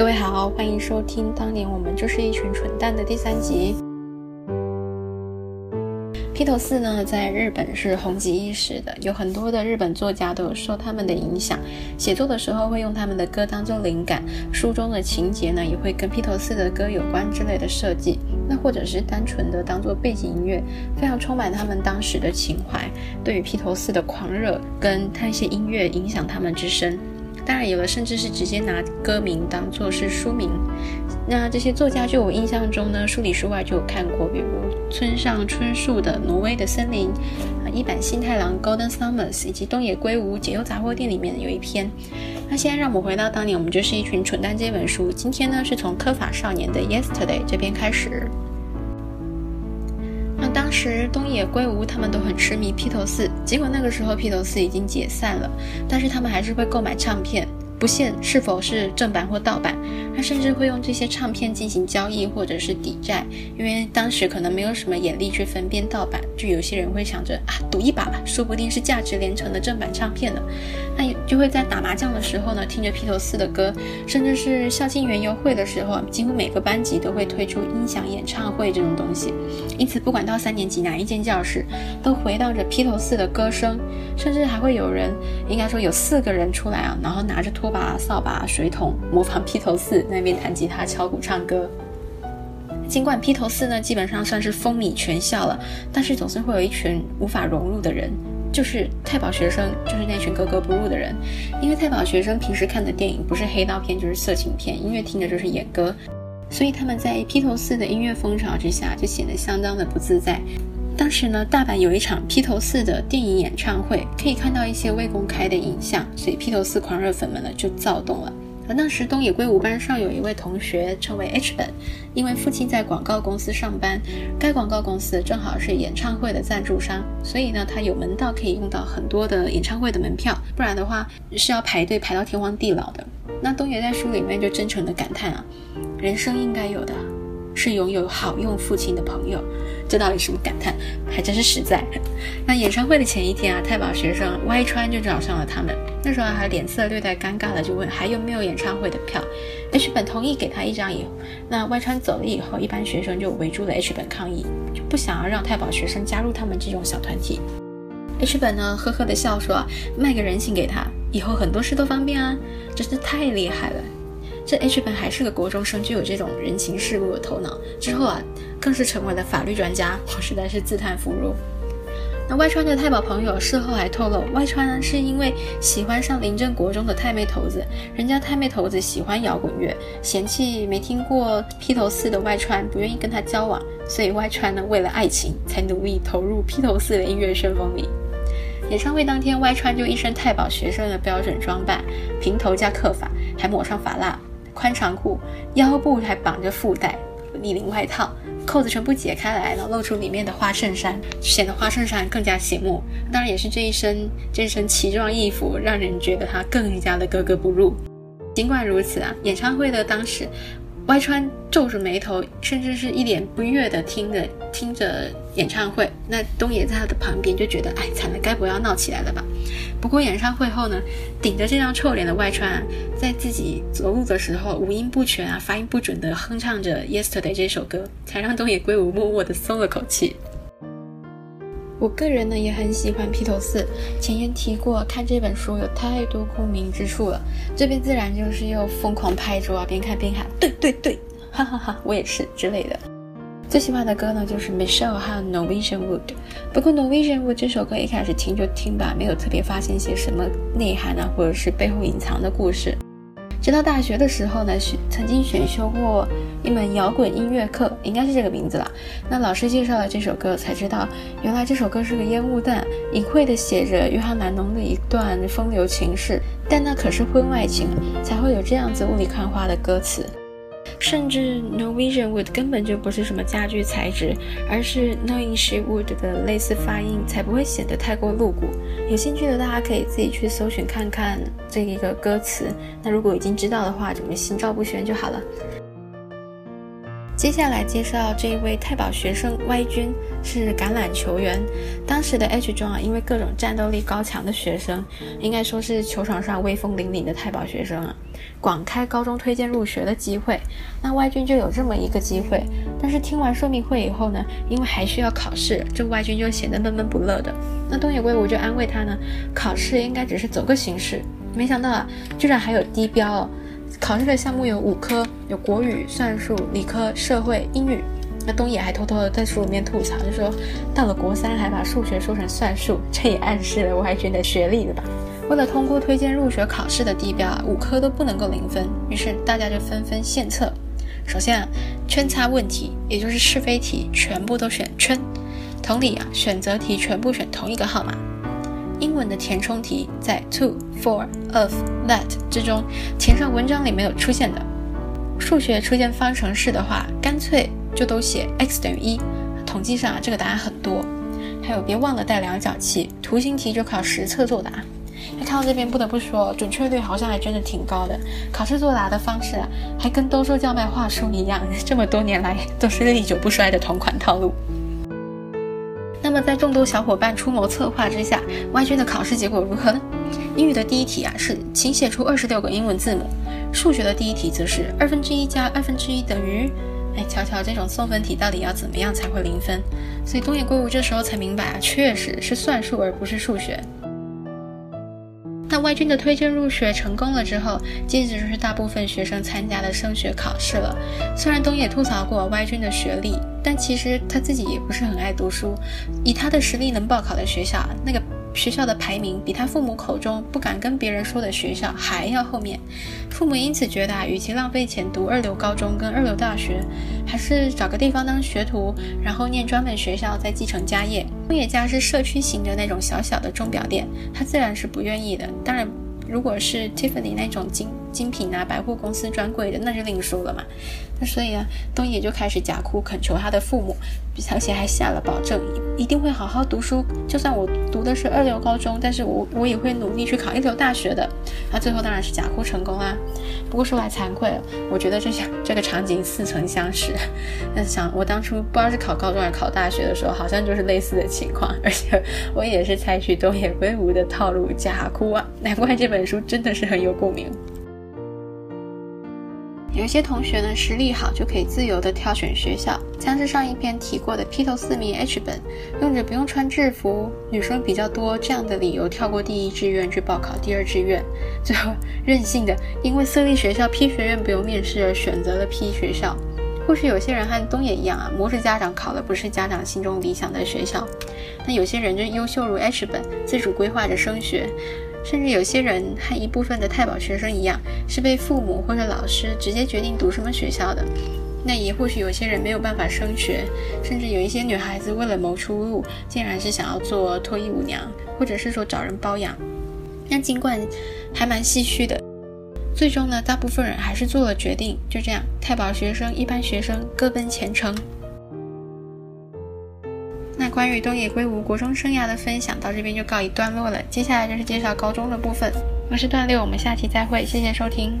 各位好，欢迎收听《当年我们就是一群蠢蛋》的第三集。披头四呢，在日本是红极一时的，有很多的日本作家都有受他们的影响，写作的时候会用他们的歌当做灵感，书中的情节呢也会跟披头四的歌有关之类的设计，那或者是单纯的当做背景音乐，非常充满他们当时的情怀，对于披头四的狂热跟他一些音乐影响他们之深。当然有的甚至是直接拿歌名当做是书名。那这些作家，就我印象中呢，书里书外就有看过，比如村上春树的《挪威的森林》，啊，一坂新太郎《Golden Summers》，以及东野圭吾《解忧杂货店》里面有一篇。那现在让我们回到当年，我们就是一群蠢蛋这本书。今天呢，是从科法少年的《Yesterday》这边开始。那当时东野圭吾他们都很痴迷披头四，结果那个时候披头四已经解散了，但是他们还是会购买唱片。不限是否是正版或盗版，他甚至会用这些唱片进行交易或者是抵债，因为当时可能没有什么眼力去分辨盗版，就有些人会想着啊，赌一把吧，说不定是价值连城的正版唱片呢。那就会在打麻将的时候呢，听着披头四的歌，甚至是校庆园游会的时候，几乎每个班级都会推出音响演唱会这种东西。因此，不管到三年级哪一间教室，都回荡着披头四的歌声，甚至还会有人，应该说有四个人出来啊，然后拿着拖。把扫把、水桶，模仿披头四那边弹吉他、敲鼓、唱歌。尽管披头四呢基本上算是风靡全校了，但是总是会有一群无法融入的人，就是太保学生，就是那群格格不入的人。因为太保学生平时看的电影不是黑道片就是色情片，音乐听的就是演歌，所以他们在披头四的音乐风潮之下就显得相当的不自在。当时呢，大阪有一场披头四的电影演唱会，可以看到一些未公开的影像，所以披头四狂热粉们呢就躁动了。而当时东野圭吾班上有一位同学称为 H 本，因为父亲在广告公司上班，该广告公司正好是演唱会的赞助商，所以呢他有门道可以用到很多的演唱会的门票，不然的话是要排队排到天荒地老的。那东野在书里面就真诚的感叹啊，人生应该有的。是拥有好用父亲的朋友，这到底什么感叹？还真是实在。那演唱会的前一天啊，太保学生歪川就找上了他们，那时候还脸色略带尴尬的就问还有没有演唱会的票。H 本同意给他一张以，那外川走了以后，一般学生就围住了 H 本抗议，就不想要让太保学生加入他们这种小团体。H 本呢呵呵的笑说，卖个人情给他，以后很多事都方便啊，真是太厉害了。这 H 本还是个国中生，就有这种人情世故的头脑。之后啊，更是成为了法律专家，我实在是自叹弗如。那外川的太保朋友事后还透露，外川是因为喜欢上临镇国中的太妹头子，人家太妹头子喜欢摇滚乐，嫌弃没听过披头四的外川，不愿意跟他交往，所以外川呢为了爱情才努力投入披头四的音乐旋风里。演唱会当天，外川就一身太保学生的标准装扮，平头加刻发，还抹上发蜡。宽长裤，腰部还绑着腹带，立领外套，扣子全部解开来了，露出里面的花衬衫，显得花衬衫更加醒目。当然，也是这一身这身奇装异服，让人觉得他更加的格格不入。尽管如此啊，演唱会的当时。歪川皱着眉头，甚至是一脸不悦的听着听着演唱会。那东野在他的旁边就觉得，哎，惨了，该不要闹起来了吧？不过演唱会后呢，顶着这张臭脸的外川，在自己走路的时候五音不全啊，发音不准的哼唱着《Yesterday》这首歌，才让东野圭吾默默的松了口气。我个人呢也很喜欢披头四，前言提过，看这本书有太多共鸣之处了。这边自然就是又疯狂拍桌啊，边看边喊，对对对，哈哈哈，我也是之类的。最喜欢的歌呢就是 Michelle 和 Norwegian Wood，不过 Norwegian Wood 这首歌一开始听就听吧，没有特别发现些什么内涵啊，或者是背后隐藏的故事。直到大学的时候呢，选曾经选修过一门摇滚音乐课，应该是这个名字了。那老师介绍了这首歌，才知道原来这首歌是个烟雾弹，隐晦的写着约翰南农的一段风流情事，但那可是婚外情，才会有这样子雾里看花的歌词。甚至 Norwegian Wood 根本就不是什么家具材质，而是 Knowing She Would 的类似发音，才不会显得太过露骨。有兴趣的大家可以自己去搜寻看看这一个歌词。那如果已经知道的话，怎么心照不宣就好了。接下来介绍这一位太保学生 Y 君，是橄榄球员。当时的 H 中啊，因为各种战斗力高强的学生，应该说是球场上威风凛凛的太保学生啊，广开高中推荐入学的机会。那 Y 君就有这么一个机会，但是听完说明会以后呢，因为还需要考试，这 Y 君就显得闷闷不乐的。那东野圭吾就安慰他呢，考试应该只是走个形式。没想到啊，居然还有低标哦。考试的项目有五科，有国语、算术、理科、社会、英语。那东野还偷偷的在书里面吐槽，就说到了国三还把数学说成算术，这也暗示了 Y 君的学历了吧？为了通过推荐入学考试的地标啊，五科都不能够零分，于是大家就纷纷献策。首先啊，圈叉问题，也就是是非题，全部都选圈。同理啊，选择题全部选同一个号码。英文的填充题在 to、for、of、that 之中填上文章里没有出现的。数学出现方程式的话，干脆就都写 x 等于一。统计上啊，这个答案很多。还有别忘了带量角器，图形题就靠实测作答。看到这边不得不说，准确率好像还真的挺高的。考试作答的方式啊，还跟兜售叫卖话术一样，这么多年来都是历久不衰的同款套路。那么，在众多小伙伴出谋策划之下，Y 君的考试结果如何呢？英语的第一题啊是，请写出二十六个英文字母；数学的第一题则是二分之一加二分之一等于……哎，瞧瞧这种送分题到底要怎么样才会零分？所以东野圭吾这时候才明白啊，确实是算术而不是数学。那 Y 君的推荐入学成功了之后，接着就是大部分学生参加的升学考试了。虽然东野吐槽过 Y 君的学历，但其实他自己也不是很爱读书。以他的实力能报考的学校，那个。学校的排名比他父母口中不敢跟别人说的学校还要后面，父母因此觉得啊，与其浪费钱读二流高中跟二流大学，还是找个地方当学徒，然后念专门学校再继承家业。东野家是社区型的那种小小的钟表店，他自然是不愿意的。当然。如果是 Tiffany 那种精精品啊，百货公司专柜的，那就另说了嘛。那所以啊，东野就开始假哭恳求他的父母，而且还下了保证，一定会好好读书。就算我读的是二流高中，但是我我也会努力去考一流大学的。那最后当然是假哭成功啦。不过说来惭愧了，我觉得这些这个场景似曾相识。那想我当初不知道是考高中还是考大学的时候，好像就是类似的情况，而且我也是采取东野圭吾的套路假哭啊，难怪这。本书真的是很有共鸣。有些同学呢实力好，就可以自由的挑选学校，像是上一篇提过的披头四名 H 本，用着不用穿制服，女生比较多这样的理由跳过第一志愿去报考第二志愿，最后任性的因为私立学校 P 学院不用面试而选择了 P 学校。或许有些人和东野一样啊，模式家长考的不是家长心中理想的学校，那有些人就优秀如 H 本，自主规划着升学。甚至有些人和一部分的太保学生一样，是被父母或者老师直接决定读什么学校的。那也或许有些人没有办法升学，甚至有一些女孩子为了谋出路，竟然是想要做脱衣舞娘，或者是说找人包养。那尽管还蛮唏嘘的，最终呢，大部分人还是做了决定。就这样，太保学生、一般学生各奔前程。关于东野圭吾国中生涯的分享到这边就告一段落了，接下来就是介绍高中的部分。我是段六，我们下期再会，谢谢收听。